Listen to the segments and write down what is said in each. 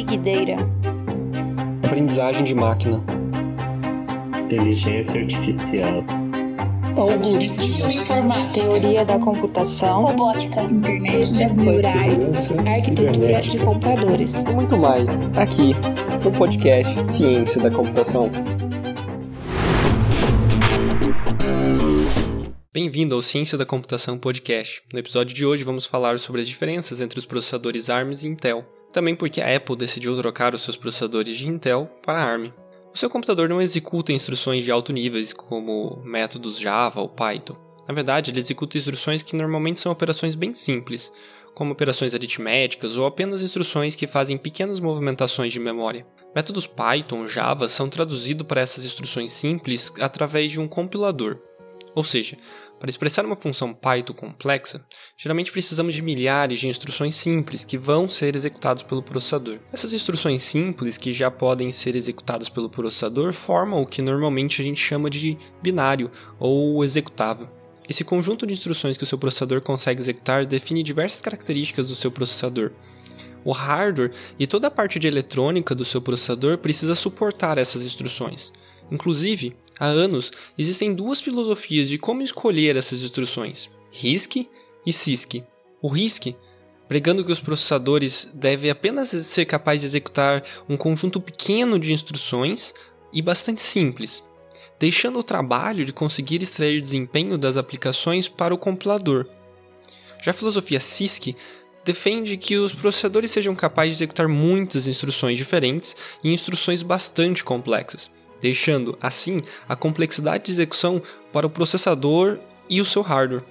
Big Data, aprendizagem de máquina, inteligência artificial, algoritmos, informática, teoria da computação, robótica, internet das coisas, arquitetura de computadores. E muito mais aqui no podcast Ciência da Computação. Bem-vindo ao Ciência da Computação Podcast. No episódio de hoje vamos falar sobre as diferenças entre os processadores ARM e Intel, também porque a Apple decidiu trocar os seus processadores de Intel para ARM. O seu computador não executa instruções de alto nível como métodos Java ou Python. Na verdade, ele executa instruções que normalmente são operações bem simples, como operações aritméticas ou apenas instruções que fazem pequenas movimentações de memória. Métodos Python ou Java são traduzidos para essas instruções simples através de um compilador. Ou seja, para expressar uma função Python complexa, geralmente precisamos de milhares de instruções simples que vão ser executadas pelo processador. Essas instruções simples que já podem ser executadas pelo processador formam o que normalmente a gente chama de binário ou executável. Esse conjunto de instruções que o seu processador consegue executar define diversas características do seu processador. O hardware e toda a parte de eletrônica do seu processador precisa suportar essas instruções. Inclusive, há anos existem duas filosofias de como escolher essas instruções: RISC e CISC. O RISC, pregando que os processadores devem apenas ser capazes de executar um conjunto pequeno de instruções e bastante simples, deixando o trabalho de conseguir extrair desempenho das aplicações para o compilador. Já a filosofia CISC defende que os processadores sejam capazes de executar muitas instruções diferentes e instruções bastante complexas, deixando, assim, a complexidade de execução para o processador e o seu hardware.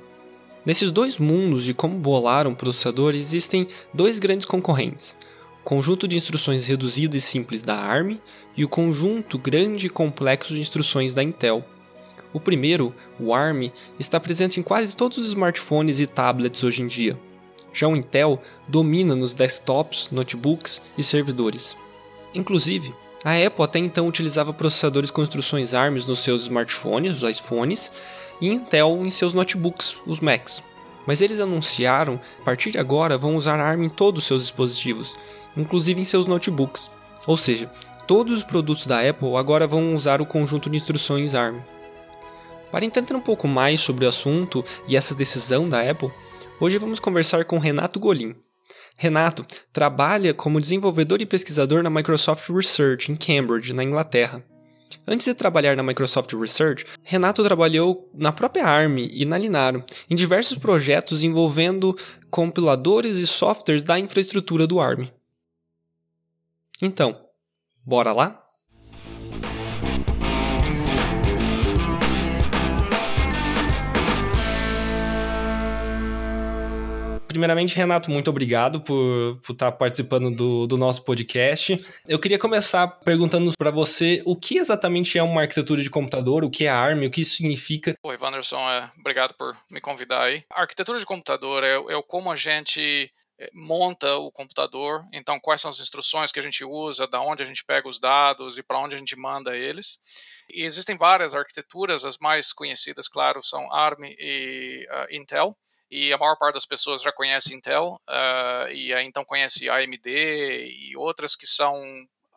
Nesses dois mundos de como bolar um processador existem dois grandes concorrentes: o conjunto de instruções reduzido e simples da ARM e o conjunto grande e complexo de instruções da Intel. O primeiro, o ARM, está presente em quase todos os smartphones e tablets hoje em dia. Já o Intel domina nos desktops, notebooks e servidores. Inclusive, a Apple até então utilizava processadores com instruções ARM nos seus smartphones, os iPhones, e Intel em seus notebooks, os Macs. Mas eles anunciaram, a partir de agora, vão usar ARM em todos os seus dispositivos, inclusive em seus notebooks. Ou seja, todos os produtos da Apple agora vão usar o conjunto de instruções ARM. Para entender um pouco mais sobre o assunto e essa decisão da Apple, hoje vamos conversar com Renato Golim, Renato trabalha como desenvolvedor e pesquisador na Microsoft Research em Cambridge, na Inglaterra. Antes de trabalhar na Microsoft Research, Renato trabalhou na própria ARM e na Linaro, em diversos projetos envolvendo compiladores e softwares da infraestrutura do ARM. Então, bora lá? Primeiramente, Renato, muito obrigado por, estar participando do, do nosso podcast. Eu queria começar perguntando para você o que exatamente é uma arquitetura de computador, o que é ARM, o que isso significa. Oi, Wanderson, é, obrigado por me convidar aí. A arquitetura de computador é, é como a gente é, monta o computador, então quais são as instruções que a gente usa, da onde a gente pega os dados e para onde a gente manda eles. E existem várias arquiteturas, as mais conhecidas, claro, são ARM e uh, Intel e a maior parte das pessoas já conhece Intel uh, e então conhece AMD e outras que são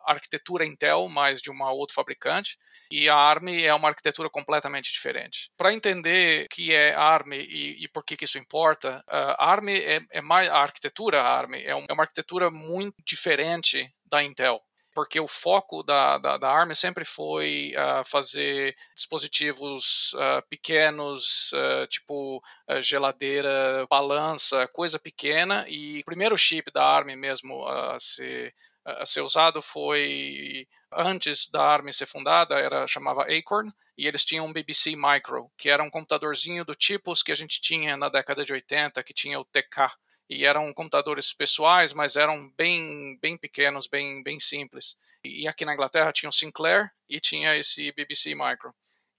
arquitetura Intel, mas de uma outra fabricante. E a ARM é uma arquitetura completamente diferente. Para entender o que é ARM e, e por que, que isso importa, a ARM é, é mais a arquitetura ARM é, um, é uma arquitetura muito diferente da Intel porque o foco da, da, da ARM sempre foi uh, fazer dispositivos uh, pequenos, uh, tipo geladeira, balança, coisa pequena, e o primeiro chip da ARM mesmo a ser, a ser usado foi antes da ARM ser fundada, era chamava Acorn, e eles tinham um BBC Micro, que era um computadorzinho do tipo que a gente tinha na década de 80, que tinha o TK, e eram computadores pessoais, mas eram bem, bem pequenos, bem, bem simples. E aqui na Inglaterra tinha o Sinclair e tinha esse BBC Micro.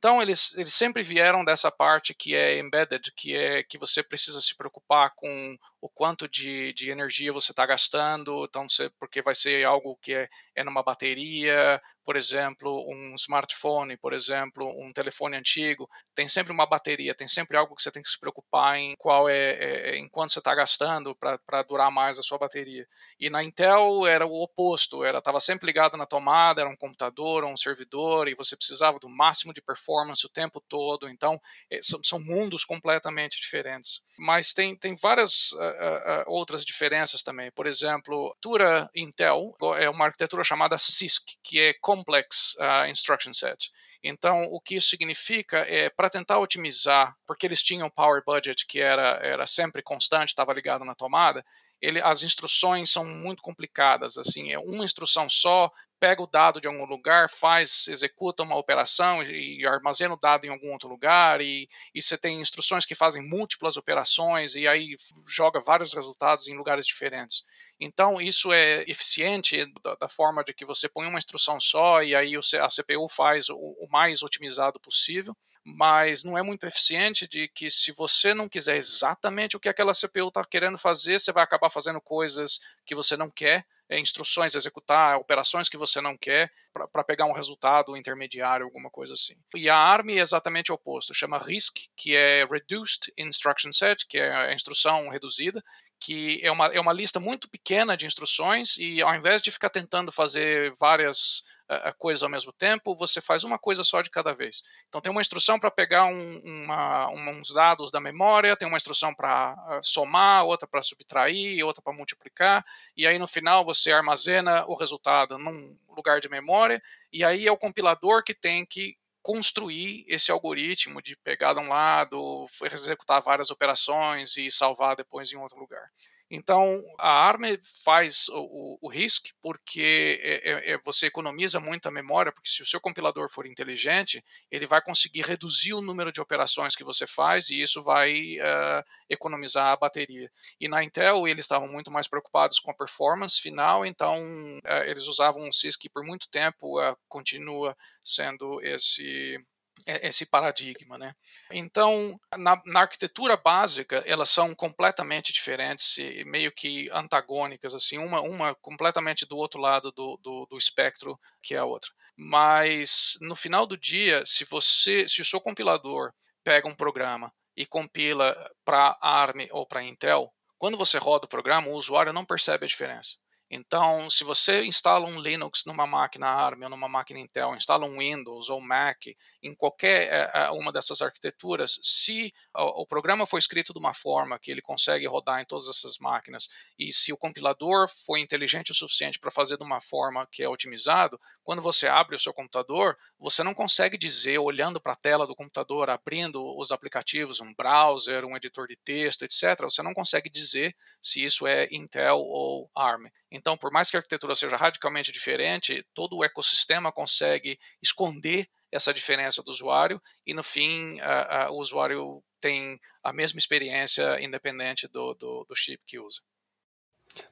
Então eles, eles sempre vieram dessa parte que é embedded, que é que você precisa se preocupar com o quanto de, de energia você está gastando, então você, porque vai ser algo que é, é numa bateria, por exemplo, um smartphone, por exemplo, um telefone antigo, tem sempre uma bateria, tem sempre algo que você tem que se preocupar em qual é, é em quanto você está gastando para durar mais a sua bateria. E na Intel era o oposto, era estava sempre ligado na tomada, era um computador, um servidor, e você precisava do máximo de performance o tempo todo. Então, é, são, são mundos completamente diferentes. Mas tem, tem várias uh, uh, outras diferenças também. Por exemplo, a arquitetura Intel é uma arquitetura chamada CISC, que é Complex uh, Instruction Set. Então, o que isso significa é para tentar otimizar, porque eles tinham power budget que era, era sempre constante, estava ligado na tomada, ele, as instruções são muito complicadas. Assim, é uma instrução só pega o dado de algum lugar, faz, executa uma operação e, armazena o dado em algum outro lugar, e, e, você tem instruções que fazem múltiplas operações e aí joga vários resultados em lugares diferentes. Então, isso é eficiente da, da forma de que você põe uma instrução só e aí a CPU faz o, o mais otimizado possível, mas não é muito eficiente de que se você não quiser exatamente o que aquela CPU está querendo fazer, você vai acabar fazendo coisas que você não quer é, instruções, executar operações que você não quer para pegar um resultado intermediário, alguma coisa assim. E a ARM é exatamente o oposto, chama RISC, que é Reduced Instruction Set, que é a instrução reduzida, que é uma, é uma lista muito pequena de instruções e ao invés de ficar tentando fazer várias uh, coisas ao mesmo tempo, você faz uma coisa só de cada vez. Então tem uma instrução para pegar um, uma, uns dados da memória, tem uma instrução para uh, somar, outra para subtrair, outra para multiplicar, e aí no final você armazena o resultado num lugar de memória, e aí é o compilador que tem que construir esse algoritmo de pegar de um lado, executar várias operações e salvar depois em outro lugar. Então, a ARM faz o, o, RISC porque é, é, é, você economiza muita memória, porque se o seu compilador for inteligente, ele vai conseguir reduzir o número de operações que você faz e isso vai uh, economizar a bateria. E na Intel, eles estavam muito mais preocupados com a performance final, então uh, eles usavam um CISC que por muito tempo uh, continua sendo esse esse paradigma, né? Então, na, na, arquitetura básica, elas são completamente diferentes, meio que antagônicas, assim, uma, uma completamente do outro lado do, do, do espectro que a outra. Mas no final do dia, se você, se o seu compilador pega um programa e compila para ARM ou para Intel, quando você roda o programa, o usuário não percebe a diferença. Então, se você instala um Linux numa máquina ARM ou numa máquina Intel, instala um Windows ou Mac, em qualquer é, uma dessas arquiteturas, se o programa foi escrito de uma forma que ele consegue rodar em todas essas máquinas e se o compilador foi inteligente o suficiente para fazer de uma forma que é otimizado, quando você abre o seu computador, você não consegue dizer, olhando para a tela do computador, abrindo os aplicativos, um browser, um editor de texto, etc., você não consegue dizer se isso é Intel ou ARM. Então, por mais que a arquitetura seja radicalmente diferente, todo o ecossistema consegue esconder essa diferença do usuário e, no fim, a, a, o usuário tem a mesma experiência independente do, do, do chip que usa.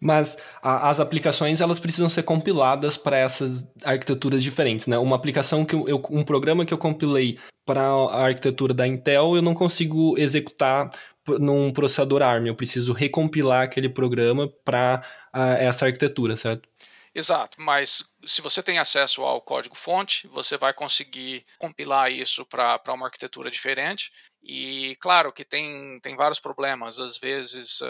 Mas a, as aplicações elas precisam ser compiladas para essas arquiteturas diferentes, né? Uma aplicação que eu, um programa que eu compilei para a arquitetura da Intel, eu não consigo executar num processador ARM. Eu preciso recompilar aquele programa para uh, essa arquitetura, certo? Exato, mas se você tem acesso ao código-fonte, você vai conseguir compilar isso para uma arquitetura diferente. E claro que tem, tem vários problemas. Às vezes uh,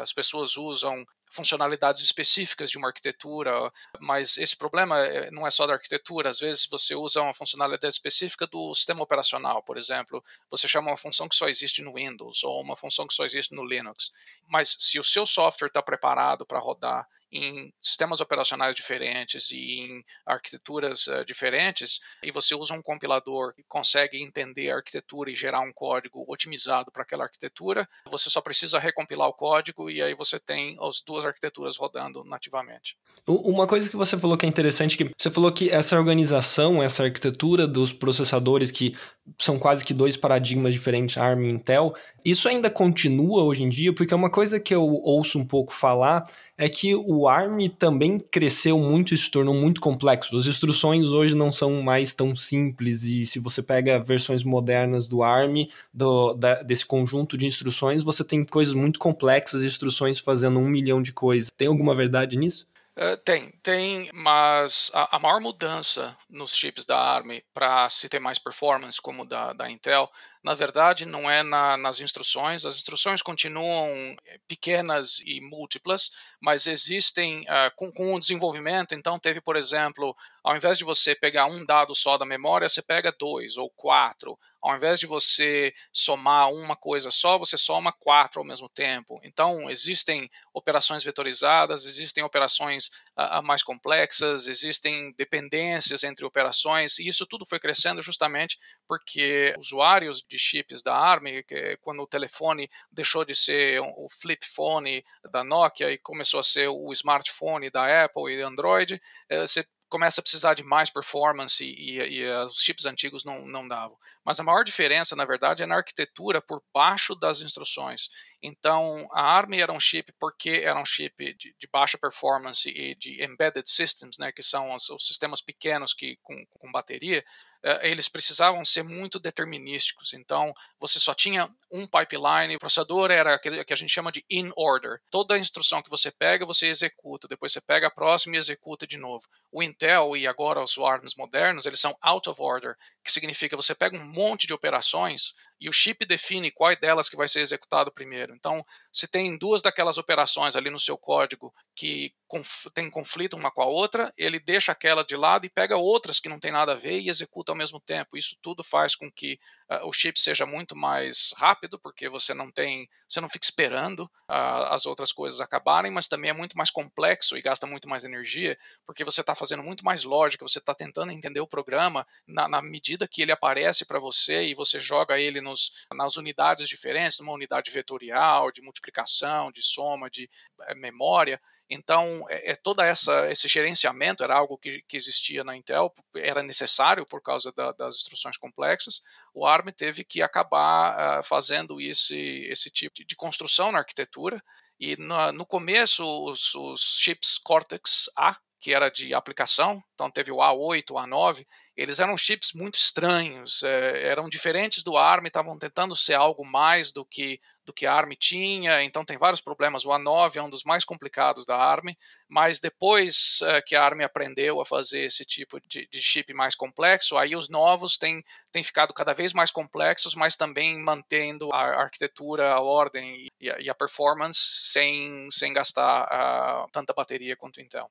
as pessoas usam funcionalidades específicas de uma arquitetura, mas esse problema eh, não é só da arquitetura. Às vezes você usa uma funcionalidade específica do sistema operacional, por exemplo, você chama uma função que só existe no Windows ou uma função que só existe no Linux. Mas se o seu software está preparado para rodar em sistemas operacionais diferentes e em arquiteturas uh, diferentes, e você usa um compilador e consegue entender a arquitetura e gerar um código otimizado para aquela arquitetura, você só precisa recompilar o código e aí você tem as duas arquiteturas rodando nativamente. Uma coisa que você falou que é interessante, que você falou que essa organização, essa arquitetura dos processadores que são quase que dois paradigmas diferentes, ARM e Intel, isso ainda continua hoje em dia, porque é uma coisa que eu ouço um pouco falar é que o ARM também cresceu muito e se tornou muito complexo. As instruções hoje não são mais tão simples e se você pega versões modernas do ARM, do, da, desse conjunto de instruções, você tem coisas muito complexas, instruções fazendo um milhão de coisas. Tem alguma verdade nisso? Uh, tem, tem, mas a, a, maior mudança nos chips da ARM para se ter mais performance, como da, da Intel, na verdade não é na, nas instruções. As instruções continuam eh, pequenas e múltiplas, mas existem uh, com, com o desenvolvimento. Então, teve, por exemplo, ao invés de você pegar um dado só da memória, você pega dois ou quatro. Ao invés de você somar uma coisa só, você soma quatro ao mesmo tempo. Então, existem operações vetorizadas, existem operações uh, mais complexas, existem dependências entre operações, e isso tudo foi crescendo justamente porque usuários de chips da ARM, quando o telefone deixou de ser o flip phone da Nokia e começou a ser o smartphone da Apple e Android, uh, você começa a precisar de mais performance e, e, e, os chips antigos não, não davam. Mas a maior diferença, na verdade, é na arquitetura por baixo das instruções. Então, a ARM era um chip porque era um chip de, de baixa performance e de embedded systems, né, que são os, os sistemas pequenos que com, com bateria, eh, eles precisavam ser muito determinísticos. Então, você só tinha um pipeline, o processador era aquele que a gente chama de in order. Toda instrução que você pega, você executa, depois você pega a próxima e executa de novo. O Intel e agora os ARMs modernos, eles são out of order, que significa você pega um monte de operações e o chip define qual delas que vai ser executado primeiro. Então, se tem duas daquelas operações ali no seu código que conf tem conflito uma com a outra, ele deixa aquela de lado e pega outras que não tem nada a ver e executa ao mesmo tempo. Isso tudo faz com que uh, o chip seja muito mais rápido, porque você não tem, você não fica esperando uh, as outras coisas acabarem, mas também é muito mais complexo e gasta muito mais energia, porque você está fazendo muito mais lógica, você está tentando entender o programa na, na medida que ele aparece para você e você joga ele nos, nas unidades diferentes, numa unidade vetorial, de multiplicação, de soma, de é, memória. Então, é, é toda essa esse gerenciamento era algo que, que existia na Intel, era necessário por causa da, das instruções complexas. O ARM teve que acabar uh, fazendo esse esse tipo de, de construção na arquitetura. E no, no começo, os, os chips Cortex A, que era de aplicação, então teve o A8, o A9, eles eram chips muito estranhos, é, eram diferentes do ARM, estavam tentando ser algo mais do que do que a ARM tinha, então tem vários problemas. O A9 é um dos mais complicados da ARM, mas depois é, que a ARM aprendeu a fazer esse tipo de, de, chip mais complexo, aí os novos têm, têm ficado cada vez mais complexos, mas também mantendo a arquitetura, a ordem e a, e a performance sem, sem gastar uh, tanta bateria quanto o Intel.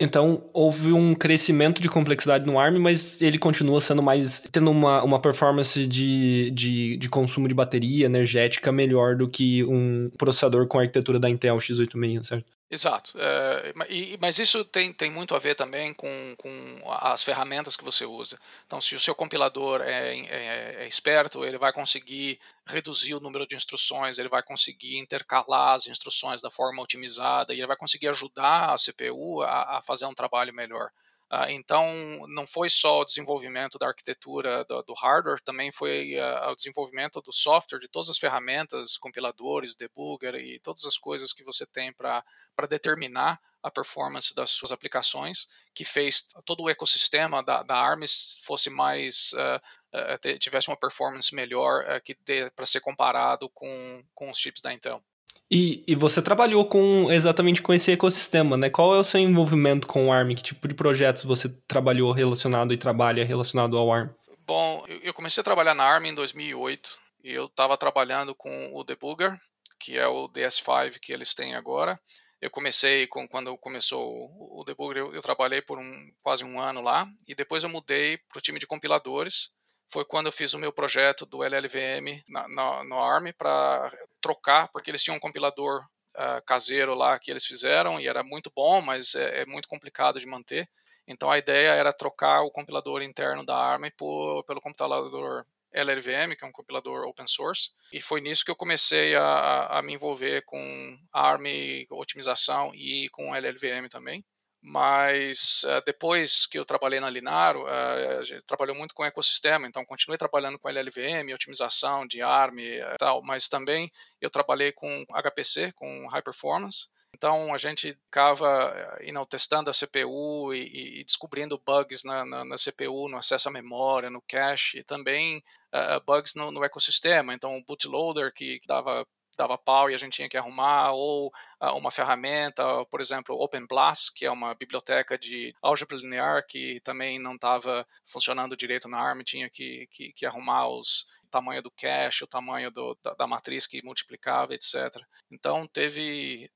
Então, houve um crescimento de complexidade no ARM, mas ele continua sendo mais. tendo uma, uma performance de, de, de consumo de bateria energética melhor do que um processador com a arquitetura da Intel X86, certo? Exato. É, e, mas isso tem, tem muito a ver também com, com as ferramentas que você usa. Então, se o seu compilador é, é, é, esperto, ele vai conseguir reduzir o número de instruções, ele vai conseguir intercalar as instruções da forma otimizada e ele vai conseguir ajudar a CPU a, a fazer um trabalho melhor. Uh, então, não foi só o desenvolvimento da arquitetura do, do hardware, também foi uh, o desenvolvimento do software, de todas as ferramentas, compiladores, debugger e todas as coisas que você tem para determinar a performance das suas aplicações, que fez todo o ecossistema da, da ARM fosse mais uh, tivesse uma performance melhor que para ser comparado com, com os chips da Intel. E, e você trabalhou com exatamente com esse ecossistema, né? Qual é o seu envolvimento com o ARM? Que tipo de projetos você trabalhou relacionado e trabalha relacionado ao ARM? Bom, eu comecei a trabalhar na ARM em 2008 e eu estava trabalhando com o Debugger, que é o DS5 que eles têm agora. Eu comecei com quando começou o Debugger, eu, eu trabalhei por um, quase um ano lá e depois eu mudei para o time de compiladores foi quando eu fiz o meu projeto do LLVM na, na, no ARM para trocar, porque eles tinham um compilador uh, caseiro lá que eles fizeram e era muito bom, mas é, é, muito complicado de manter. Então a ideia era trocar o compilador interno da ARM por, pelo compilador LLVM, que é um compilador open source, e foi nisso que eu comecei a, a me envolver com ARM, otimização e com LLVM também mas uh, depois que eu trabalhei na Linaro, uh, a gente trabalhou muito com ecossistema, então continuei trabalhando com LLVM, otimização de ARM e tal, mas também eu trabalhei com HPC, com High Performance, Então a gente ficava you know, testando a CPU e, e descobrindo bugs na, na, na, CPU, no acesso à memória, no cache, e também uh, bugs no, no, ecossistema. Então o bootloader que, que dava dava pau e a gente tinha que arrumar, ou uh, uma ferramenta, por exemplo, OpenBLAST, que é uma biblioteca de álgebra linear que também não estava funcionando direito na ARM, tinha que, que, que arrumar os tamanho do cache, o tamanho do, da, da, matriz que multiplicava, etc. Então teve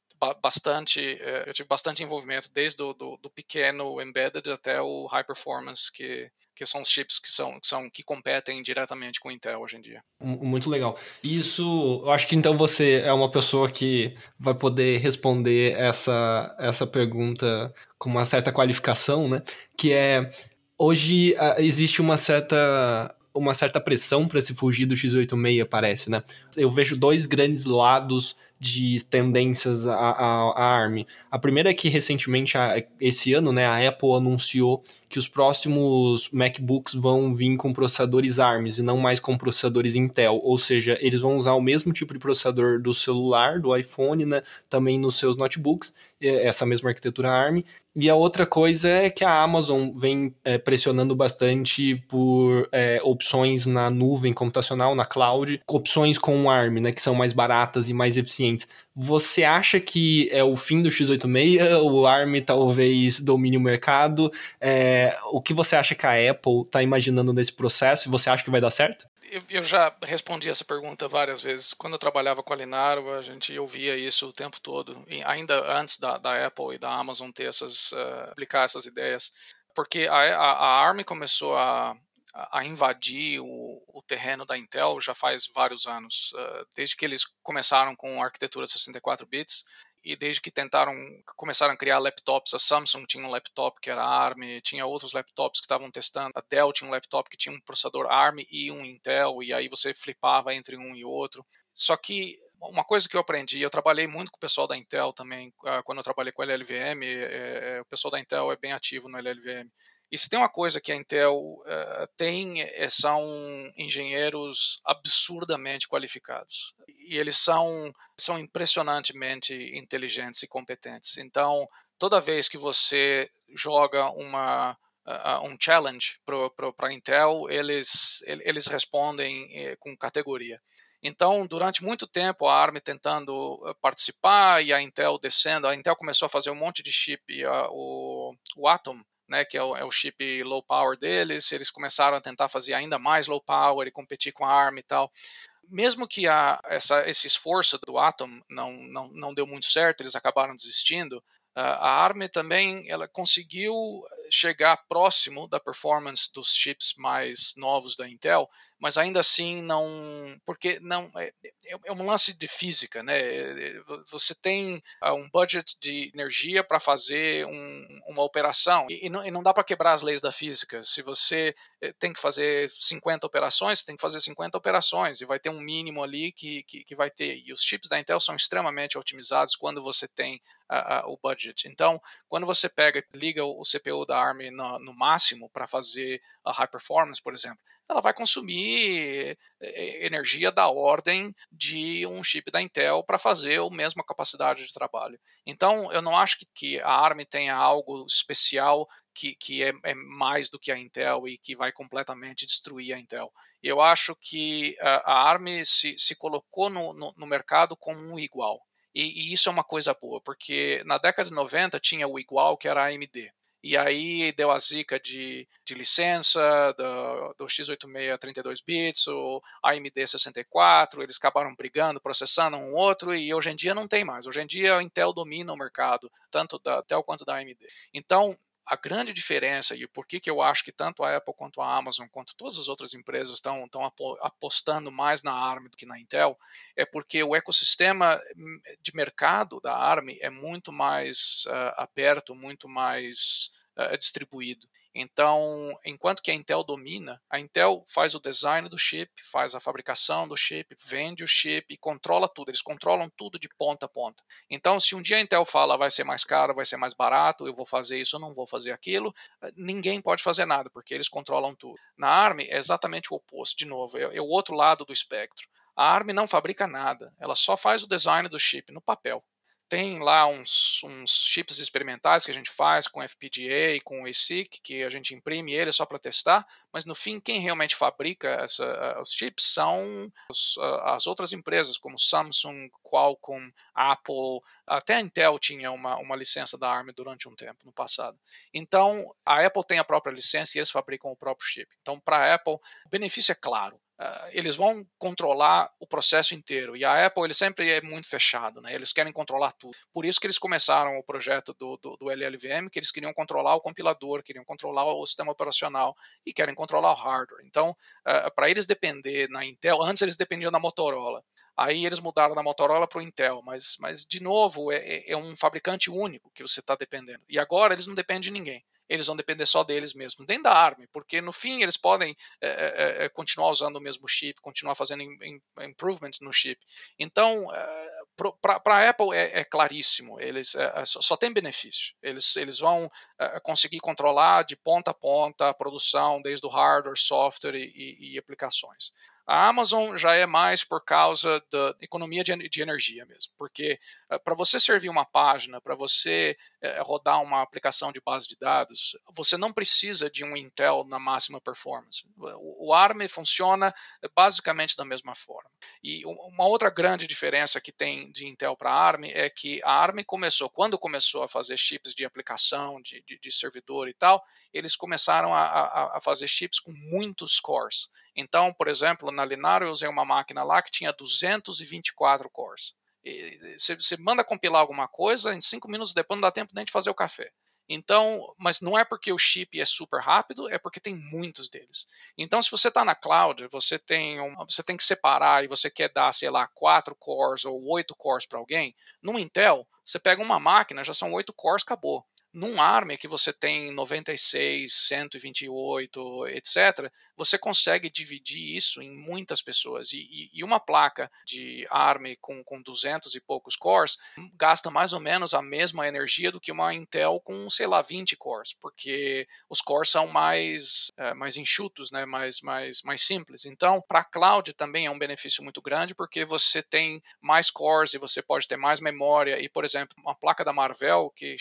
bastante, eh, eu tive bastante envolvimento desde do, do, do, pequeno embedded até o high performance, que, que são os chips que são, que são que competem diretamente com o Intel hoje em dia. Muito legal. Isso, eu acho que então você é uma pessoa que vai poder responder essa, essa pergunta com uma certa qualificação, né? Que é hoje existe uma certa uma certa pressão para se fugir do x86, parece, né? Eu vejo dois grandes lados de tendências à, à, à ARM. A primeira é que recentemente, esse ano, né, a Apple anunciou que os próximos MacBooks vão vir com processadores ARMs e não mais com processadores Intel, ou seja, eles vão usar o mesmo tipo de processador do celular, do iPhone, né, também nos seus notebooks, essa mesma arquitetura ARM. E a outra coisa é que a Amazon vem é, pressionando bastante por é, opções na nuvem computacional, na cloud, opções com ARM, né, que são mais baratas e mais eficientes. Você acha que é o fim do x86? O ARM talvez domine o mercado? É, o que você acha que a Apple está imaginando nesse processo? E você acha que vai dar certo? Eu, eu, já respondi essa pergunta várias vezes. Quando eu trabalhava com a Linaro, a gente ouvia isso o tempo todo, ainda antes da, da Apple e da Amazon ter essas, uh, aplicar essas ideias. Porque a, a, a ARM começou a, a invadir o, o, terreno da Intel já faz vários anos, uh, desde que eles começaram com a arquitetura 64 bits e desde que tentaram começaram a criar laptops, a Samsung tinha um laptop que era ARM, tinha outros laptops que estavam testando, a Dell tinha um laptop que tinha um processador ARM e um Intel e aí você flipava entre um e outro. Só que uma coisa que eu aprendi, eu trabalhei muito com o pessoal da Intel também, uh, quando eu trabalhei com a LLVM, é, é, o pessoal da Intel é bem ativo no LLVM. E se tem uma coisa que a Intel uh, tem, é, são engenheiros absurdamente qualificados. E eles são, são impressionantemente inteligentes e competentes. Então, toda vez que você joga uma, uh, um challenge para a Intel, eles, eles respondem uh, com categoria. Então, durante muito tempo, a ARM tentando participar e a Intel descendo, a Intel começou a fazer um monte de chip, o, o Atom, né, que é o, é o, chip low power deles, eles começaram a tentar fazer ainda mais low power e competir com a ARM e tal. Mesmo que a, essa, esse esforço do Atom não, não, não deu muito certo, eles acabaram desistindo, a ARM também ela conseguiu chegar próximo da performance dos chips mais novos da Intel, mas ainda assim não, porque não é, é, é um lance de física, né? Você tem ah, um budget de energia para fazer um, uma operação e, e, não, e não, dá para quebrar as leis da física. Se você eh, tem que fazer 50 operações, tem que fazer 50 operações e vai ter um mínimo ali que, que, que vai ter. E os chips da Intel são extremamente otimizados quando você tem uh, uh, o budget. Então, quando você pega, liga o CPU da ARM no, no máximo para fazer a high performance, por exemplo, ela vai consumir eh, energia da ordem de um chip da Intel para fazer a mesma capacidade de trabalho. Então, eu não acho que, a ARM tenha algo especial que, que é, é, mais do que a Intel e que vai completamente destruir a Intel. Eu acho que a, a ARM se, se colocou no, no, no mercado como um igual. E, e, isso é uma coisa boa, porque na década de 90 tinha o igual que era a AMD e aí deu a zica de, de licença do, do x86 32 bits, o AMD 64, eles acabaram brigando, processando um outro, e hoje em dia não tem mais. Hoje em dia a Intel domina o mercado, tanto da Intel quanto da AMD. Então, a grande diferença e por que, que eu acho que tanto a Apple quanto a Amazon, quanto todas as outras empresas estão, apostando mais na ARM do que na Intel, é porque o ecossistema hum, de mercado da ARM é muito mais uh, aberto, muito mais uh, distribuído. Então, enquanto que a Intel domina, a Intel faz o design do chip, faz a fabricação do chip, vende o chip e controla tudo. Eles controlam tudo de ponta a ponta. Então, se um dia a Intel fala vai ser mais caro, vai ser mais barato, eu vou fazer isso, eu não vou fazer aquilo, ninguém pode fazer nada, porque eles controlam tudo. Na ARM é exatamente o oposto, de novo, é, é o outro lado do espectro. A ARM não fabrica nada, ela só faz o design do chip no papel. Tem lá uns, uns, chips experimentais que a gente faz com FPGA, com ASIC, que a gente imprime ele só para testar, mas no fim, quem realmente fabrica essa, os chips são os, as outras empresas, como Samsung, Qualcomm, Apple, até a Intel tinha uma, uma licença da ARM durante um tempo, no passado. Então, a Apple tem a própria licença e eles fabricam o próprio chip. Então, para a Apple, o benefício é claro uh, eles vão controlar o processo inteiro. E a Apple ele sempre é muito fechado, né? Eles querem controlar tudo. Por isso que eles começaram o projeto do, do, do LLVM, que eles queriam controlar o compilador, queriam controlar o sistema operacional e querem controlar o hardware. Então, uh, para eles depender na Intel, antes eles dependiam da Motorola. Aí eles mudaram da Motorola para o Intel, mas, mas de novo é, é, é um fabricante único que você está dependendo. E agora eles não dependem de ninguém eles vão depender só deles mesmos, nem da ARM, porque no fim eles podem é, é, continuar usando o mesmo chip, continuar fazendo improvements no chip. Então, é, para a Apple é, claríssimo, eles só, só, tem benefício. Eles, eles vão conseguir controlar de ponta a ponta a produção, desde o hardware, software e, e, e aplicações. A Amazon já é mais por causa da economia de, de energia mesmo, porque uh, para você servir uma página, para você uh, rodar uma aplicação de base de dados, você não precisa de um Intel na máxima performance. O, o ARM funciona basicamente da mesma forma. E uma outra grande diferença que tem de Intel para ARM é que a ARM começou, quando começou a fazer chips de aplicação, de, de, de servidor e tal, eles começaram a, a, a fazer chips com muitos cores. Então, por exemplo, na Linaro eu usei uma máquina lá que tinha 224 cores. Você manda compilar alguma coisa, em cinco minutos depois não dá tempo nem de fazer o café. Então, mas não é porque o chip é super rápido, é porque tem muitos deles. Então, se você está na cloud, você tem, um, você tem que separar e você quer dar, sei lá, quatro cores ou oito cores para alguém. No Intel, você pega uma máquina, já são oito cores, acabou. Num ARM que você tem 96, 128, etc., você consegue dividir isso em muitas pessoas. E, e, uma placa de ARM com, com 200 e poucos cores gasta mais ou menos a mesma energia do que uma Intel com, sei lá, 20 cores, porque os cores são mais, é, mais enxutos, né? mais, mais, mais simples. Então, para a cloud também é um benefício muito grande, porque você tem mais cores e você pode ter mais memória. E, por exemplo, uma placa da Marvell, que,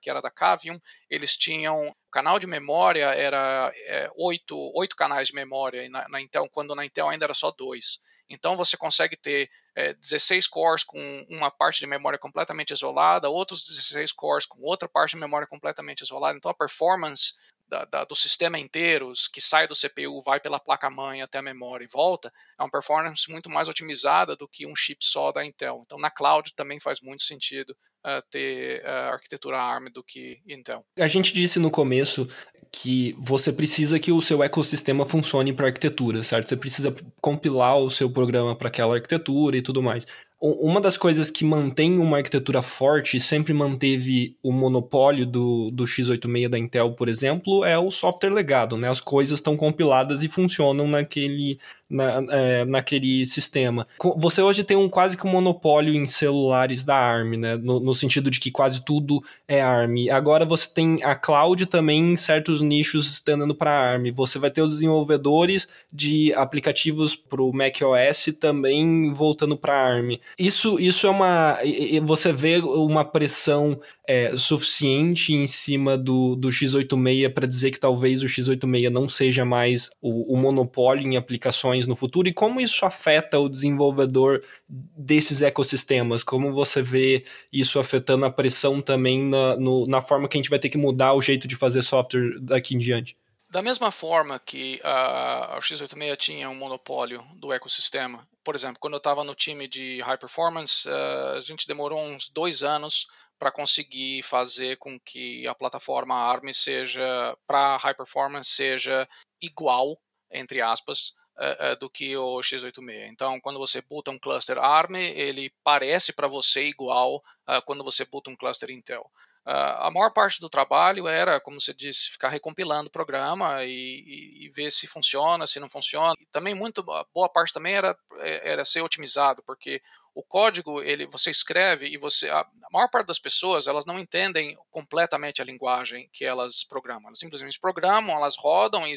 que era da Cavium, eles tinham canal de memória era é, oito, oito canais de memória na, na, Intel, quando na Intel ainda era só dois. Então você consegue ter é, 16 cores com uma parte de memória completamente isolada, outros 16 cores com outra parte de memória completamente isolada. Então a performance da, da, do sistema inteiro, que sai do CPU, vai pela placa-mãe até a memória e volta, é uma performance muito mais otimizada do que um chip só da Intel. Então, na cloud também faz muito sentido uh, ter uh, arquitetura ARM do que Intel. A gente disse no começo que você precisa que o seu ecossistema funcione para arquitetura, certo? Você precisa compilar o seu programa para aquela arquitetura e tudo mais uma das coisas que mantém uma arquitetura forte e sempre manteve o monopólio do, do x86 da Intel, por exemplo, é o software legado, né? As coisas estão compiladas e funcionam naquele, na, é, naquele sistema. Você hoje tem um quase que um monopólio em celulares da ARM, né? No, no, sentido de que quase tudo é ARM. Agora você tem a cloud também em certos nichos estendendo para ARM. Você vai ter os desenvolvedores de aplicativos para o macOS também voltando para ARM. Isso, isso é uma. Você vê uma pressão é, suficiente em cima do, do x86 para dizer que talvez o x86 não seja mais o, o monopólio em aplicações no futuro e como isso afeta o desenvolvedor desses ecossistemas? Como você vê isso afetando a pressão também na, no, na forma que a gente vai ter que mudar o jeito de fazer software daqui em diante? Da mesma forma que o x86 tinha um monopólio do ecossistema, por exemplo, quando eu estava no time de high performance, uh, a gente demorou uns dois anos para conseguir fazer com que a plataforma ARM seja, para high performance, seja igual, entre aspas, uh, do que o x86. Então, quando você boota um cluster ARM, ele parece para você igual uh, quando você boota um cluster Intel. Uh, a maior parte do trabalho era, como você disse, ficar recompilando o programa e, e, e, ver se funciona, se não funciona. E também muito boa parte também era, era ser otimizado, porque o código ele você escreve e você a, a maior parte das pessoas elas não entendem completamente a linguagem que elas programam. Elas simplesmente programam, elas rodam e,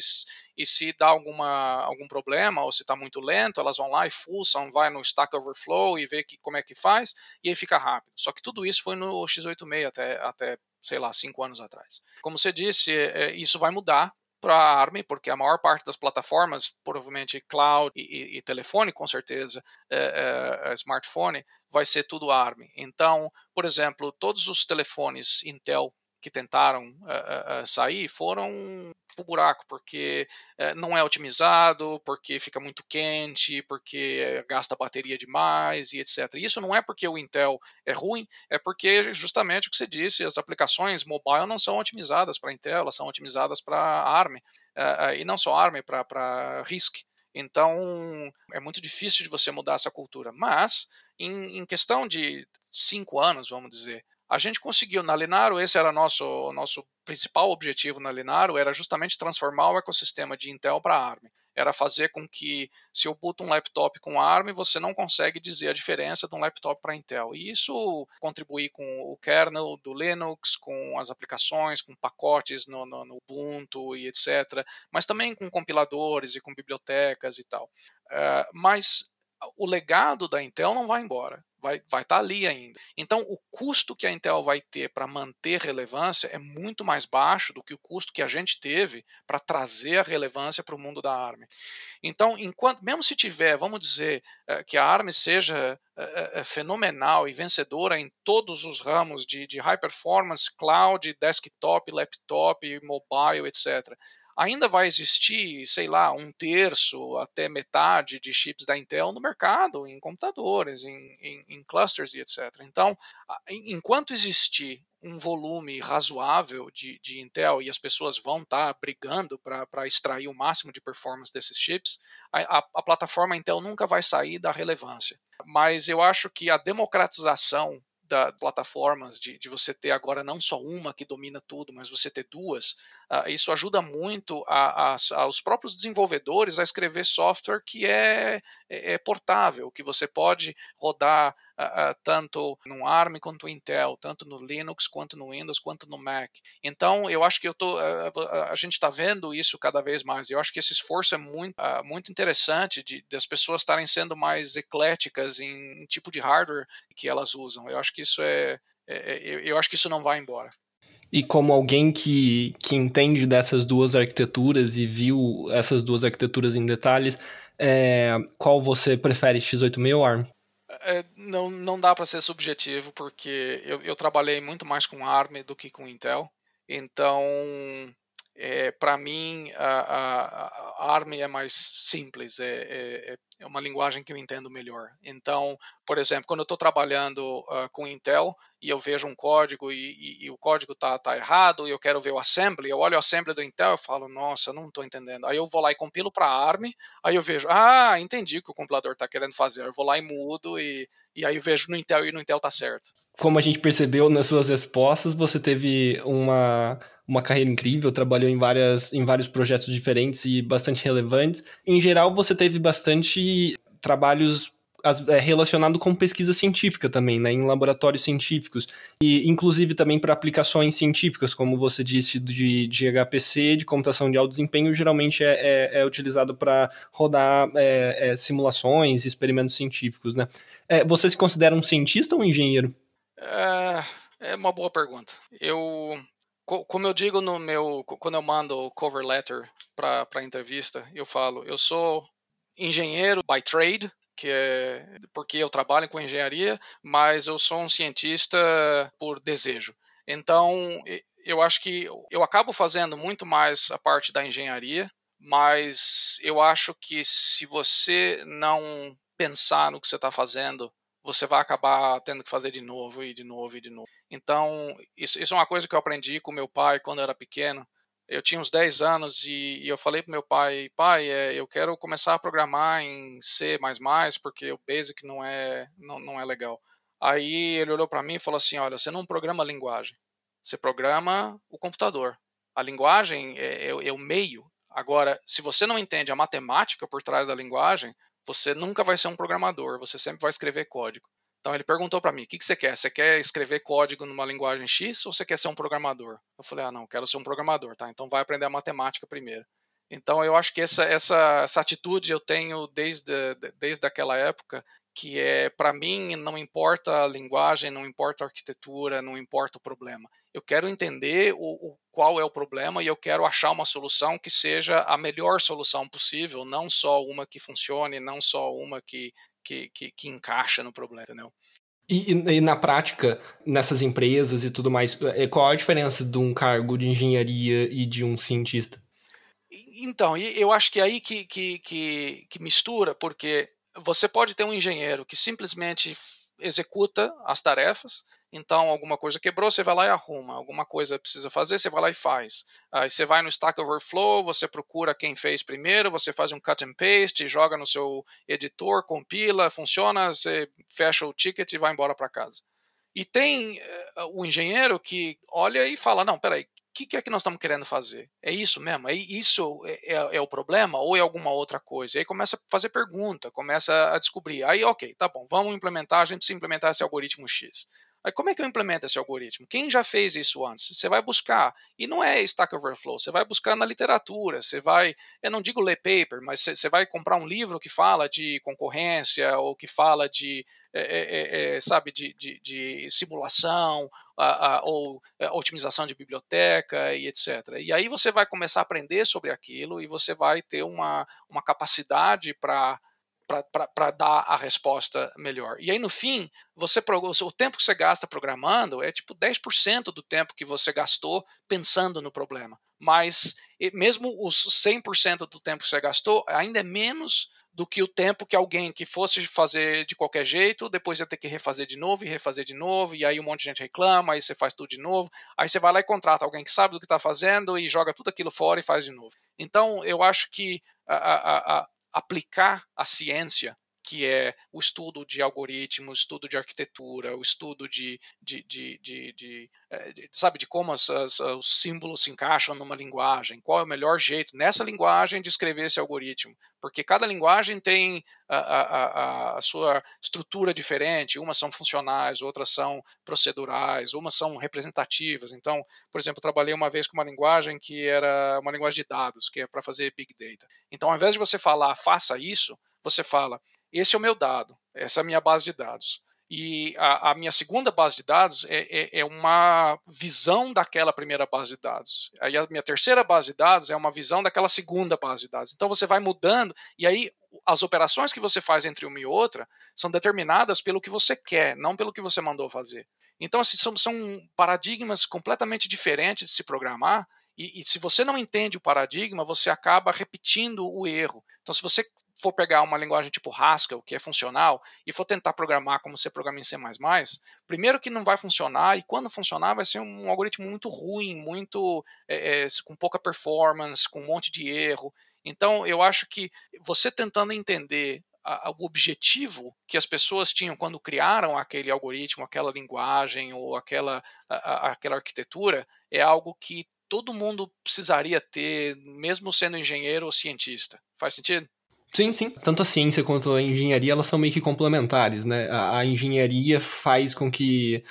e se dá alguma algum problema ou se está muito lento, elas vão lá e fuçam, vai no Stack Overflow e vê que, como é que faz e aí fica rápido. Só que tudo isso foi no x86 até até sei lá cinco anos atrás. Como você disse, é, isso vai mudar para a ARM, porque a maior parte das plataformas, provavelmente cloud e, e, telefone, com certeza, é, é, smartphone, vai ser tudo ARM. Então, por exemplo, todos os telefones Intel que tentaram uh, uh, sair foram pro buraco, porque não é otimizado, porque fica muito quente, porque gasta bateria demais e etc. Isso não é porque o Intel é ruim, é porque justamente o que você disse, as aplicações mobile não são otimizadas para Intel, elas são otimizadas para ARM, e não só ARM, para RISC. Então, é muito difícil de você mudar essa cultura. Mas, em, em questão de cinco anos, vamos dizer, a gente conseguiu na Linaro, esse era nosso nosso principal objetivo na Linaro, era justamente transformar o ecossistema de Intel para ARM. Era fazer com que, se eu boto um laptop com ARM, você não consegue dizer a diferença de um laptop para Intel. E isso contribuir com o kernel do Linux, com as aplicações, com pacotes no, no, no Ubuntu e etc. Mas também com compiladores e com bibliotecas e tal. Uh, mas o legado da Intel não vai embora vai estar vai tá ali ainda. Então, o custo que a Intel vai ter para manter relevância é muito mais baixo do que o custo que a gente teve para trazer a relevância para o mundo da ARM. Então, enquanto, mesmo se tiver, vamos dizer, eh, que a ARM seja eh, eh, fenomenal e vencedora em todos os ramos de, de high performance, cloud, desktop, laptop, mobile, etc ainda vai existir, sei lá, um terço até metade de chips da Intel no mercado, em computadores, em, em, em clusters e etc. Então, enquanto existir um volume razoável de, de, Intel e as pessoas vão estar tá brigando para extrair o máximo de performance desses chips, a, a, a, plataforma Intel nunca vai sair da relevância. Mas eu acho que a democratização da plataformas, de, de, você ter agora não só uma que domina tudo, mas você ter duas, uh, isso ajuda muito a, a, aos próprios desenvolvedores a escrever software que é, é, é portável, que você pode rodar uh, tanto no ARM quanto no Intel, tanto no Linux quanto no Windows quanto no Mac. Então, eu acho que eu tô, a gente está vendo isso cada vez mais. Eu acho que esse esforço é muito, muito interessante de, de as pessoas estarem sendo mais ecléticas em, em tipo de hardware que elas usam. Eu acho que isso é, é, é eu acho que isso não vai embora. E como alguém que, que entende dessas duas arquiteturas e viu essas duas arquiteturas em detalhes, é, qual você prefere, x86 ou ARM? É, não, não dá para ser subjetivo, porque eu, eu, trabalhei muito mais com ARM do que com Intel. Então, é, para mim, a, a, a, ARM é mais simples, é, é, é, uma linguagem que eu entendo melhor. Então, por exemplo, quando eu estou trabalhando uh, com Intel e eu vejo um código e, e, e o código está tá errado e eu quero ver o assembly, eu olho o assembly do Intel e falo, nossa, não estou entendendo. Aí eu vou lá e compilo para ARM, aí eu vejo, ah, entendi o que o compilador está querendo fazer. Eu vou lá e mudo e, e aí eu vejo no Intel e no Intel está certo. Como a gente percebeu nas suas respostas, você teve uma uma carreira incrível, trabalhou em, várias, em vários projetos diferentes e bastante relevantes. Em geral, você teve bastante trabalhos é, relacionado com pesquisa científica também, né, em laboratórios científicos, e inclusive também para aplicações científicas, como você disse, de, de HPC, de computação de alto desempenho, geralmente é, é, é utilizado para rodar é, é, simulações, experimentos científicos, né? É, você se considera um cientista ou um engenheiro? É, uma boa pergunta. Eu como eu digo no meu quando eu mando cover letter para a entrevista, eu falo, eu sou engenheiro by trade, que é porque eu trabalho com engenharia, mas eu sou um cientista por desejo. Então, eu acho que eu acabo fazendo muito mais a parte da engenharia, mas eu acho que se você não pensar no que você está fazendo você vai acabar tendo que fazer de novo e de novo e de novo. Então, isso, isso é uma coisa que eu aprendi com meu pai quando eu era pequeno. Eu tinha uns 10 anos e, e eu falei para meu pai, pai, é, eu quero começar a programar em C++, porque o Basic não é, não, não é legal. Aí ele olhou para mim e falou assim, olha, você não programa a linguagem, você programa o computador. A linguagem é, é, é o meio. Agora, se você não entende a matemática por trás da linguagem, você nunca vai ser um programador, você sempre vai escrever código. Então ele perguntou para mim: o que, que você quer? Você quer escrever código numa linguagem X ou você quer ser um programador? Eu falei: ah, não, quero ser um programador, tá? Então vai aprender a matemática primeiro. Então eu acho que essa, essa, essa atitude eu tenho desde, desde aquela época que é para mim não importa a linguagem, não importa a arquitetura, não importa o problema. Eu quero entender o, o, qual é o problema e eu quero achar uma solução que seja a melhor solução possível, não só uma que funcione, não só uma que, que, que, que encaixa no problema, entendeu? E, e, na prática, nessas empresas e tudo mais, é, qual a diferença de um cargo de engenharia e de um cientista? Então, eu acho que é aí que, que, que, que mistura, porque você pode ter um engenheiro que simplesmente executa as tarefas. Então, alguma coisa quebrou, você vai lá e arruma. Alguma coisa precisa fazer, você vai lá e faz. Aí você vai no Stack Overflow, você procura quem fez primeiro, você faz um cut and paste, joga no seu editor, compila, funciona, você fecha o ticket e vai embora para casa. E tem uh, o engenheiro que olha e fala: não, peraí, que, que é que nós estamos querendo fazer? É isso mesmo? É isso é, é, é, o problema ou é alguma outra coisa? E aí começa a fazer pergunta, começa a descobrir. Aí, ok, tá bom, vamos implementar, a gente precisa implementar esse algoritmo X. Aí como é que eu implemento esse algoritmo? Quem já fez isso antes? Você vai buscar, e não é Stack Overflow, você vai buscar na literatura, você vai, eu não digo ler paper, mas você vai comprar um livro que fala de concorrência ou que fala de, é, é, é, sabe, de, de, de simulação a, a, ou é, otimização de biblioteca e etc. E aí você vai começar a aprender sobre aquilo e você vai ter uma, uma capacidade para para dar a resposta melhor. E aí, no fim, você o tempo que você gasta programando é tipo 10% do tempo que você gastou pensando no problema. Mas mesmo os 100% do tempo que você gastou, ainda é menos do que o tempo que alguém que fosse fazer de qualquer jeito, depois ia ter que refazer de novo e refazer de novo, e aí um monte de gente reclama, aí você faz tudo de novo, aí você vai lá e contrata alguém que sabe do que está fazendo e joga tudo aquilo fora e faz de novo. Então, eu acho que a, a, a, aplicar a ciência que é o estudo de algoritmos, estudo de arquitetura, o estudo de, de, de, de, eh, de sabe, de como as, as, os símbolos se encaixam numa linguagem, qual é o melhor jeito nessa linguagem de escrever esse algoritmo, porque cada linguagem tem a, a, a, sua estrutura diferente, umas são funcionais, outras são procedurais, umas são representativas. Então, por exemplo, trabalhei uma vez com uma linguagem que era uma linguagem de dados, que é para fazer big data. Então, ao invés de você falar faça isso, você fala: esse é o meu dado, essa é a minha base de dados. E a, a minha segunda base de dados é, é, é, uma visão daquela primeira base de dados. Aí a minha terceira base de dados é uma visão daquela segunda base de dados. Então você vai mudando, e aí as operações que você faz entre uma e outra são determinadas pelo que você quer, não pelo que você mandou fazer. Então, assim, são, são paradigmas completamente diferentes de se programar, e, e, se você não entende o paradigma, você acaba repetindo o erro. Então, se você for pegar uma linguagem tipo Haskell, que é funcional, e for tentar programar como você programa em C++, primeiro que não vai funcionar, e quando funcionar vai ser um algoritmo muito ruim, muito é, é, com pouca performance, com um monte de erro. Então, eu acho que você tentando entender a, o objetivo que as pessoas tinham quando criaram aquele algoritmo, aquela linguagem ou aquela, a, aquela arquitetura, é algo que todo mundo precisaria ter, mesmo sendo engenheiro ou cientista. Faz sentido? Sim, sim. Tanto a ciência quanto a engenharia, elas são meio que complementares, né? A, a engenharia faz com que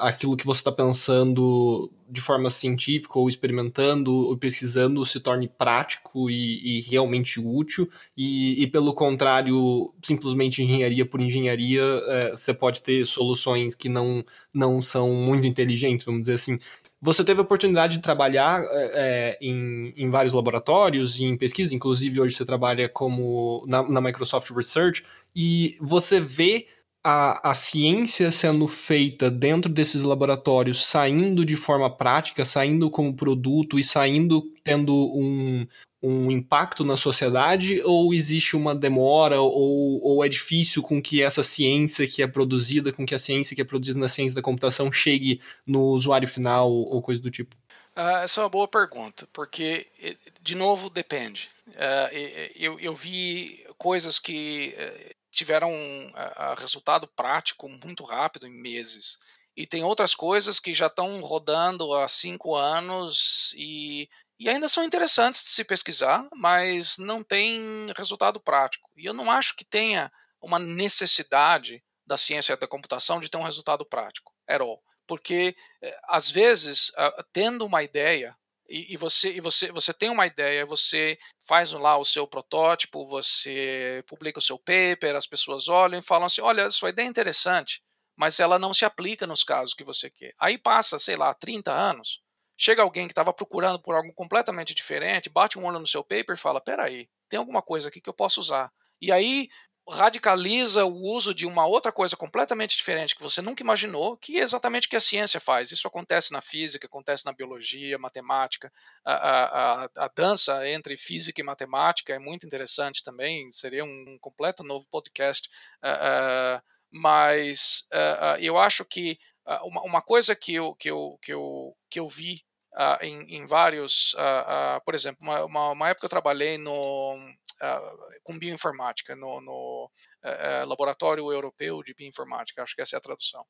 aquilo que você está pensando de forma científica ou experimentando ou pesquisando se torne prático e, e realmente útil. E, e, pelo contrário simplesmente engenharia por engenharia uh, você pode ter soluções que não, não são muito inteligentes vamos dizer assim. Você teve a oportunidade de trabalhar é, em, em, vários laboratórios e em pesquisa, inclusive hoje você trabalha como na, na Microsoft Research, e você vê a, a ciência sendo feita dentro desses laboratórios, saindo de forma prática, saindo como produto e saindo tendo um, um impacto na sociedade ou existe uma demora ou, ou é difícil com que essa ciência que é produzida, com que a ciência que é produzida na ciência da computação chegue no usuário final ou coisa do tipo? Uh, essa é uma boa pergunta, porque, de novo, depende. Uh, eu, eu, vi coisas que tiveram uh, resultado prático muito rápido, em meses. E tem outras coisas que já estão rodando há cinco anos e e ainda são interessantes de se pesquisar, mas não tem resultado prático. E eu não acho que tenha uma necessidade da ciência da computação de ter um resultado prático, at all. Porque, eh, às vezes, tendo uma ideia, e, você, e você, você tem uma ideia, você faz lá o seu protótipo, você publica o seu paper, as pessoas olham e falam assim: olha, sua ideia é interessante, mas ela não se aplica nos casos que você quer. Aí passa, sei lá, 30 anos, chega alguém que estava procurando por algo completamente diferente, bate um olho no seu paper e fala: peraí, tem alguma coisa aqui que eu posso usar. E aí radicaliza o uso de uma outra coisa completamente diferente que você nunca imaginou, que é exatamente o que a ciência faz. Isso acontece na física, acontece na biologia, matemática. A, a, a, dança entre física e matemática é muito interessante também, seria um, completo novo podcast. Uh, uh, mas uh, eu acho que uma, uma, coisa que eu, que eu, que eu, que eu vi em, em, vários, por exemplo, uma, uma, uma, época eu trabalhei no, com bioinformática, no, no Laboratório Europeu de Bioinformática, acho que essa é a tradução.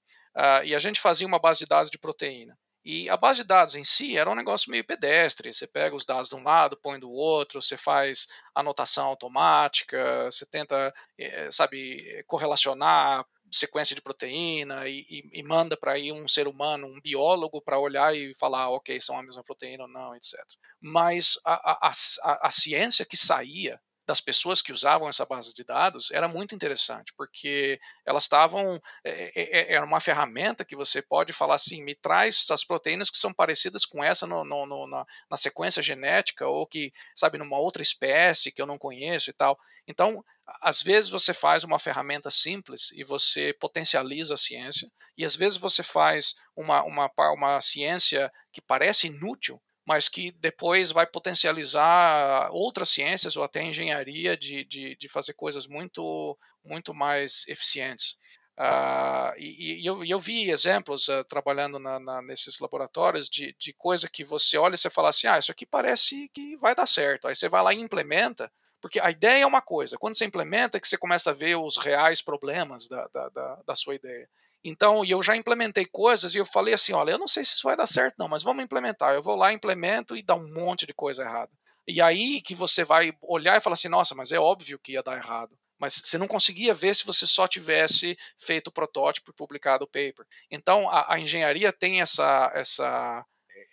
e a gente fazia uma base de dados de proteína. E a base de dados em si era um negócio meio pedestre. Você pega os dados de um lado, põe do outro, você faz anotação automática, você tenta, eh, sabe, correlacionar sequência de proteína e, e, e manda para aí um ser humano, um biólogo, para olhar e falar, ok, são a mesma proteína ou não, etc. Mas a, a, a, a ciência que saía das pessoas que usavam essa base de dados era muito interessante, porque elas estavam. É, é, é, era uma ferramenta que você pode falar assim: me traz as proteínas que são parecidas com essa no, no, no, na, na, sequência genética, ou que, sabe, numa outra espécie que eu não conheço e tal. Então, às vezes você faz uma ferramenta simples e você potencializa a ciência, e às vezes você faz uma, uma, uma ciência que parece inútil, mas que depois vai potencializar outras ciências ou até engenharia de, de, de fazer coisas muito, muito mais eficientes. Uh, e, e eu, eu, vi exemplos uh, trabalhando na, na, nesses laboratórios de, de coisa que você olha e você fala assim: ah, isso aqui parece que vai dar certo. Aí você vai lá e implementa, porque a ideia é uma coisa, quando você implementa é que você começa a ver os reais problemas da, da, da, da sua ideia. Então, e eu já implementei coisas e eu falei assim, olha, eu não sei se isso vai dar certo não, mas vamos implementar. Eu vou lá, implemento e dá um monte de coisa errada. E aí que você vai olhar e falar assim, nossa, mas é óbvio que ia dar errado. Mas você não conseguia ver se você só tivesse feito o protótipo e publicado o paper. Então, a, a engenharia tem essa, essa,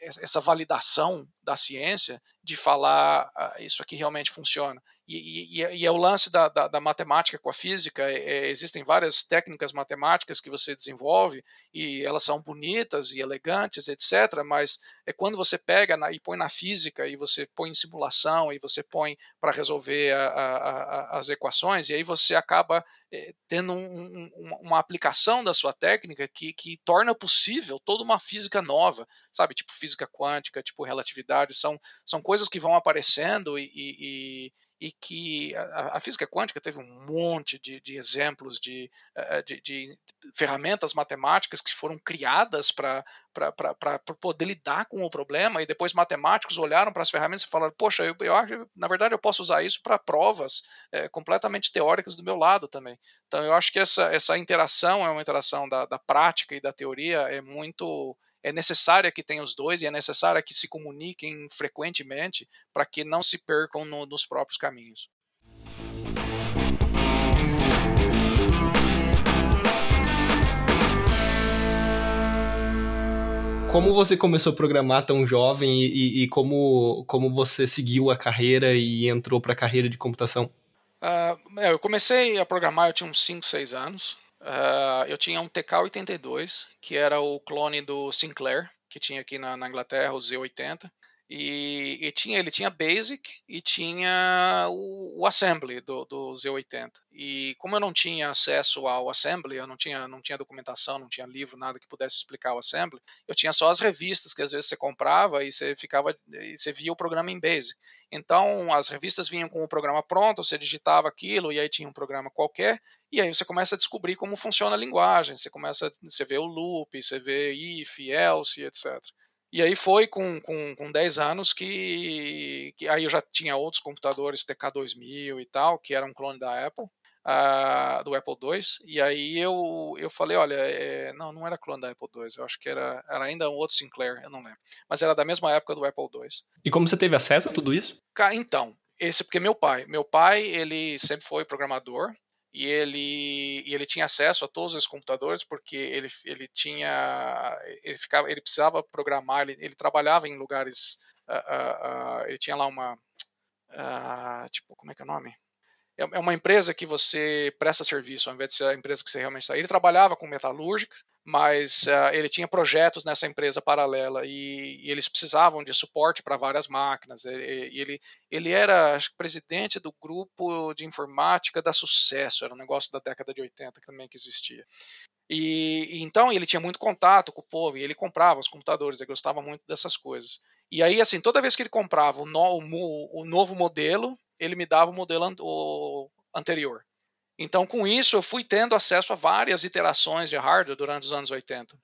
essa validação da ciência de falar ah, isso aqui realmente funciona. E, e, e, é o lance da, da, da matemática com a física. É, é, existem várias técnicas matemáticas que você desenvolve e elas são bonitas e elegantes, etc. Mas é quando você pega na, e põe na física e você põe em simulação e você põe para resolver a, a, a, as equações e aí você acaba é, tendo um, um, uma aplicação da sua técnica que, que torna possível toda uma física nova, sabe? Tipo física quântica, tipo relatividade. São, são coisas que vão aparecendo e, e e que a, a, física quântica teve um monte de, de exemplos de, eh, de, de, ferramentas matemáticas que foram criadas para poder lidar com o problema e depois matemáticos olharam para as ferramentas e falaram, poxa, eu, eu na verdade eu posso usar isso para provas é, completamente teóricas do meu lado também. Então eu acho que essa, essa interação é uma interação da, da prática e da teoria é muito é necessária que tenha os dois e é necessária que se comuniquem frequentemente para que não se percam no, nos próprios caminhos. Como você começou a programar tão jovem e, e, e como, como você seguiu a carreira e entrou para a carreira de computação? Uh, eu comecei a programar, eu tinha uns 5, 6 anos. Uh, eu tinha um TK-82, que era o clone do Sinclair, que tinha aqui na, na Inglaterra, o Z80. E, e, tinha, ele tinha Basic e tinha o, o, Assembly do, do Z80. E como eu não tinha acesso ao Assembly, eu não tinha, não tinha documentação, não tinha livro, nada que pudesse explicar o Assembly, eu tinha só as revistas que às vezes você comprava e você ficava, e você via o programa em Basic. Então as revistas vinham com o programa pronto, você digitava aquilo e aí tinha um programa qualquer, e aí você começa a descobrir como funciona a linguagem, você começa, você vê o loop, você vê if, else, etc. E aí foi com, com, com 10 anos que, que aí eu já tinha outros computadores TK2000 e tal, que era um clone da Apple. Do Apple II. E aí eu, eu falei, olha, é, não, não era clone da Apple II, eu acho que era, era ainda um outro Sinclair, eu não lembro. Mas era da mesma época do Apple II. E como você teve acesso a tudo isso? Então, esse porque meu pai, meu pai, ele sempre foi programador, e ele, e ele tinha acesso a todos os computadores porque ele, ele tinha ele ficava ele precisava programar ele, ele trabalhava em lugares uh, uh, uh, ele tinha lá uma tipo como é que é o nome é, é uma empresa que você presta serviço, ao invés de ser a empresa que você realmente está. Ele trabalhava com metalúrgica, mas uh, ele tinha projetos nessa empresa paralela e, e eles precisavam de suporte para várias máquinas. E, ele, ele era acho, presidente do grupo de informática da Sucesso, era um negócio da década de 80 que também que existia. E, e então ele tinha muito contato com o povo e ele comprava os computadores, ele gostava muito dessas coisas. E aí, assim, toda vez que ele comprava o, no, o, o novo modelo, ele me dava o modelo an o anterior. Então, com isso, eu fui tendo acesso a várias iterações de hardware durante os anos 80.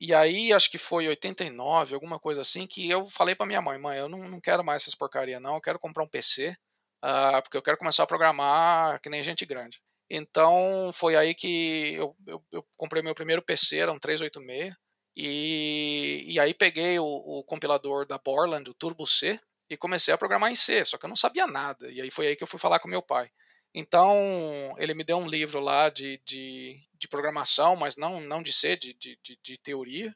E aí, acho que foi 89, alguma coisa assim, que eu falei para minha mãe, mãe, eu não, não, quero mais essas porcaria não, eu quero comprar um PC, uh, ah, porque eu quero começar a programar que nem gente grande. Então, foi aí que eu, eu, eu comprei meu primeiro PC, era um 386, e, e aí peguei o, o compilador da Borland, o Turbo C, e comecei a programar em C, só que eu não sabia nada. E aí foi aí que eu fui falar com meu pai. Então, ele me deu um livro lá de, de, de programação, mas não, não de C, de, de, de teoria.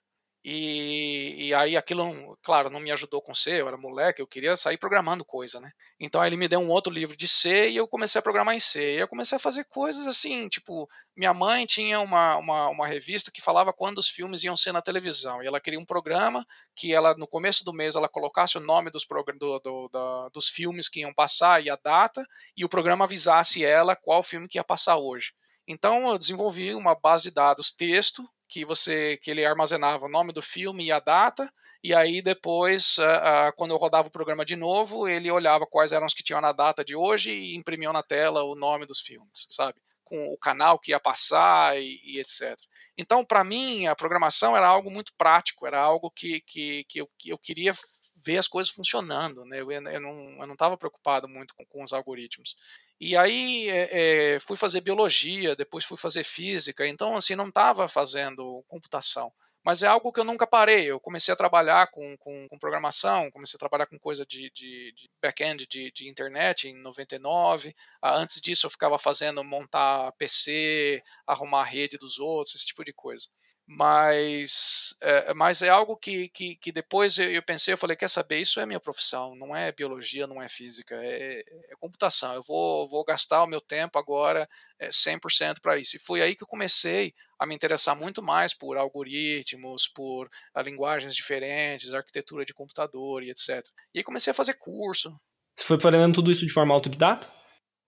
E, e, aí aquilo, claro, não me ajudou com C, eu era moleque, eu queria sair programando coisa, né? Então ele me deu um outro livro de C e eu comecei a programar em C. E eu comecei a fazer coisas assim, tipo, minha mãe tinha uma, uma, uma revista que falava quando os filmes iam ser na televisão. E ela queria um programa que ela, no começo do mês, ela colocasse o nome dos, do, do, do, dos filmes que iam passar e a data, e o programa avisasse ela qual filme que ia passar hoje. Então eu desenvolvi uma base de dados texto que você que ele armazenava o nome do filme e a data e aí depois uh, uh, quando eu rodava o programa de novo ele olhava quais eram os que tinham na data de hoje e imprimiu na tela o nome dos filmes sabe? Com o canal que ia passar e, e etc então para mim a programação era algo muito prático era algo que que, que, eu, que eu queria ver as coisas funcionando né eu, eu não eu não estava preocupado muito com, com os algoritmos e aí é, é, fui fazer biologia, depois fui fazer física, então assim não estava fazendo computação. Mas é algo que eu nunca parei. Eu comecei a trabalhar com, com, com programação, comecei a trabalhar com coisa de, de, de back-end de, de, internet em 99. Ah, antes disso eu ficava fazendo montar PC, arrumar a rede dos outros, esse tipo de coisa mas é, mas é algo que, que, que depois eu, pensei, eu falei, quer saber, isso é minha profissão, não é biologia, não é física, é, é computação, eu vou, vou gastar o meu tempo agora é, 100% para isso. E foi aí que eu comecei a me interessar muito mais por algoritmos, por uh, linguagens diferentes, arquitetura de computador e etc. E aí comecei a fazer curso. Você foi aprendendo tudo isso de forma autodidata?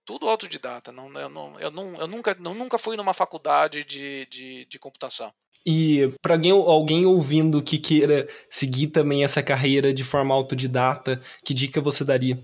Tudo autodidata, não, eu, não, eu, não, eu, nunca, eu nunca fui numa faculdade de, de, de computação. E para alguém, alguém ouvindo que queira seguir também essa carreira de forma autodidata, que dica você daria?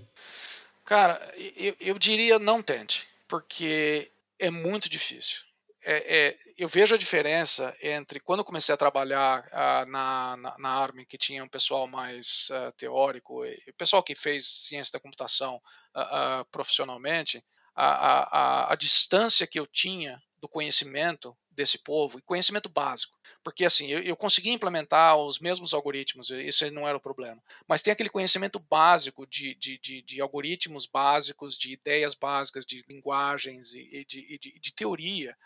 Cara, eu, eu diria não tente, porque é muito difícil. É, é, eu vejo a diferença entre quando eu comecei a trabalhar uh, na, na, na, Army, que tinha um pessoal mais uh, teórico, o pessoal que fez ciência da computação uh, profissionalmente, a, a, a, distância que eu tinha do conhecimento desse povo, e conhecimento básico. Porque assim, eu, eu consegui implementar os mesmos algoritmos, isso não era o problema. Mas tem aquele conhecimento básico de, de, de, de algoritmos básicos, de ideias básicas, de linguagens e, de, de, de teoria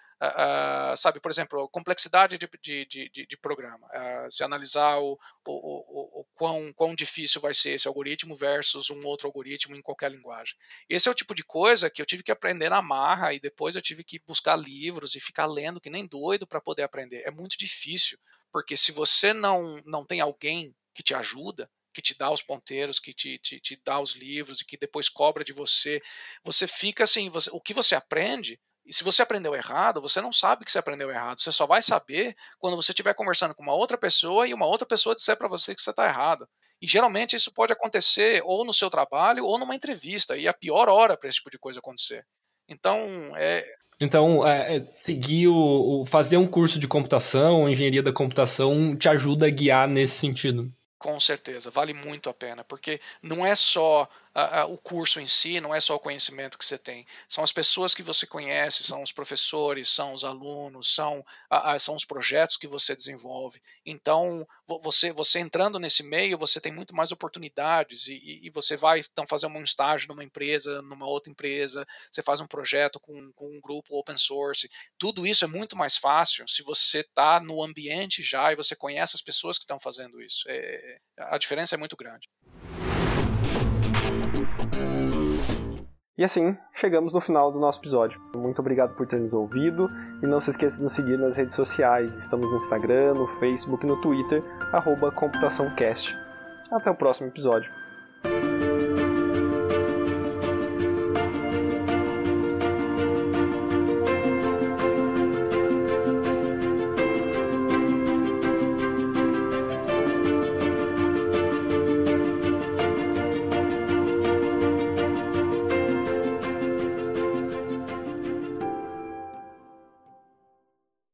sabe, por exemplo, complexidade de, de, de, de programa. Uh, se analisar o, o, o, o, quão, quão difícil vai ser esse algoritmo versus um outro algoritmo em qualquer linguagem. Esse é o tipo de coisa que eu tive que aprender na marra e depois eu tive que buscar livros e ficar lendo que nem doido para poder aprender. É muito difícil, porque se você não, não tem alguém que te ajuda, que te dá os ponteiros, que te, te, te dá os livros e que depois cobra de você, você fica assim, você, o que você aprende e se você aprendeu errado, você não sabe que você aprendeu errado. Você só vai saber quando você estiver conversando com uma outra pessoa e uma outra pessoa disser para você que você está errado. E geralmente isso pode acontecer ou no seu trabalho ou numa entrevista. E é a pior hora para esse tipo de coisa acontecer. Então, é. Então, é, é, seguir o, o, fazer um curso de computação, engenharia da computação, te ajuda a guiar nesse sentido. Com certeza, vale muito a pena, porque não é só o curso em si, não é só o conhecimento que você tem. São as pessoas que você conhece, são os professores, são os alunos, são, são os projetos que você desenvolve. Então, você, você entrando nesse meio, você tem muito mais oportunidades e, e você vai então fazer um estágio numa empresa, numa outra empresa, você faz um projeto com, com um grupo open source. Tudo isso é muito mais fácil se você está no ambiente já e você conhece as pessoas que estão fazendo isso. É, a diferença é muito grande. E assim, chegamos no final do nosso episódio. Muito obrigado por ter nos ouvido e não se esqueça de nos seguir nas redes sociais. Estamos no Instagram, no Facebook e no Twitter, arroba ComputaçãoCast. Até o próximo episódio.